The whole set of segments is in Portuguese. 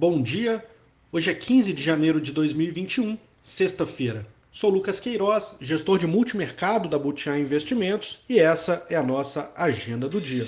Bom dia, hoje é 15 de janeiro de 2021, sexta-feira. Sou Lucas Queiroz, gestor de multimercado da Butiá Investimentos e essa é a nossa agenda do dia.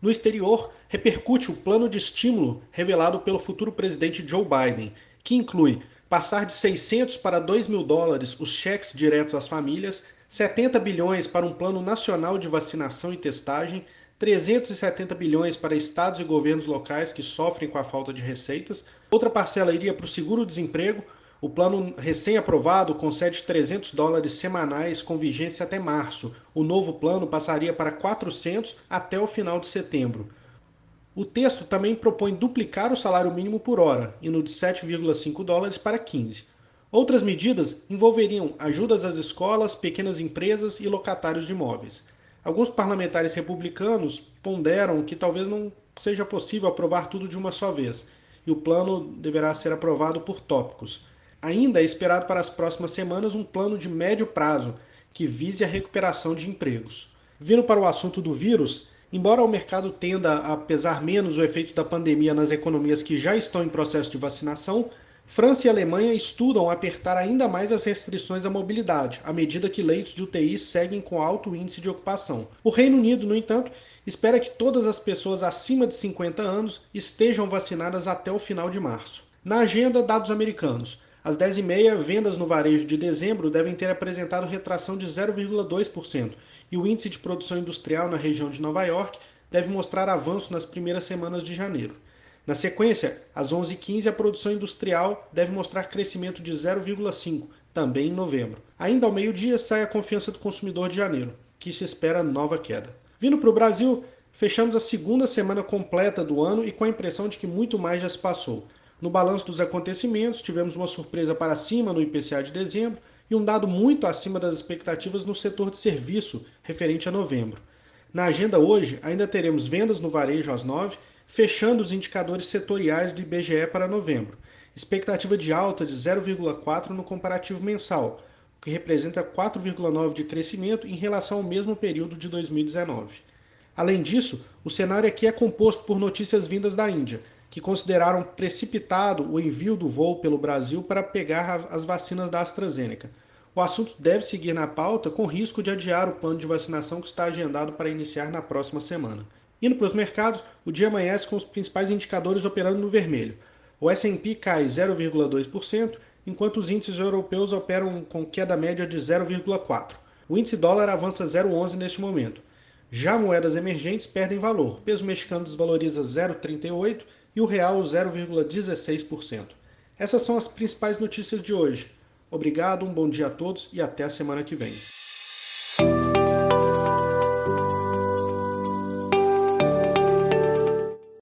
No exterior, repercute o plano de estímulo revelado pelo futuro presidente Joe Biden, que inclui passar de 600 para 2 mil dólares os cheques diretos às famílias, 70 bilhões para um plano nacional de vacinação e testagem, 370 bilhões para estados e governos locais que sofrem com a falta de receitas, outra parcela iria para o seguro-desemprego. O plano recém-aprovado concede 300 dólares semanais com vigência até março. O novo plano passaria para 400 até o final de setembro. O texto também propõe duplicar o salário mínimo por hora, indo de 7,5 dólares para 15. Outras medidas envolveriam ajudas às escolas, pequenas empresas e locatários de imóveis. Alguns parlamentares republicanos ponderam que talvez não seja possível aprovar tudo de uma só vez, e o plano deverá ser aprovado por tópicos. Ainda é esperado para as próximas semanas um plano de médio prazo que vise a recuperação de empregos. Vindo para o assunto do vírus, Embora o mercado tenda a pesar menos o efeito da pandemia nas economias que já estão em processo de vacinação, França e Alemanha estudam apertar ainda mais as restrições à mobilidade, à medida que leitos de UTI seguem com alto índice de ocupação. O Reino Unido, no entanto, espera que todas as pessoas acima de 50 anos estejam vacinadas até o final de março. Na agenda, dados americanos. Às 10h30, vendas no varejo de dezembro devem ter apresentado retração de 0,2%, e o índice de produção industrial na região de Nova York deve mostrar avanço nas primeiras semanas de janeiro. Na sequência, às 11h15, a produção industrial deve mostrar crescimento de 0,5%, também em novembro. Ainda ao meio-dia, sai a confiança do consumidor de janeiro, que se espera nova queda. Vindo para o Brasil, fechamos a segunda semana completa do ano e com a impressão de que muito mais já se passou. No balanço dos acontecimentos, tivemos uma surpresa para cima no IPCA de dezembro e um dado muito acima das expectativas no setor de serviço, referente a novembro. Na agenda hoje, ainda teremos vendas no varejo às 9, fechando os indicadores setoriais do IBGE para novembro. Expectativa de alta de 0,4 no comparativo mensal, o que representa 4,9 de crescimento em relação ao mesmo período de 2019. Além disso, o cenário aqui é composto por notícias vindas da Índia, que consideraram precipitado o envio do voo pelo Brasil para pegar as vacinas da AstraZeneca. O assunto deve seguir na pauta com risco de adiar o plano de vacinação que está agendado para iniciar na próxima semana. Indo para os mercados, o dia amanhece com os principais indicadores operando no vermelho. O S&P cai 0,2%, enquanto os índices europeus operam com queda média de 0,4%. O índice dólar avança 0,11 neste momento. Já moedas emergentes perdem valor. O peso mexicano desvaloriza 0,38 e o real 0,16%. Essas são as principais notícias de hoje. Obrigado, um bom dia a todos e até a semana que vem.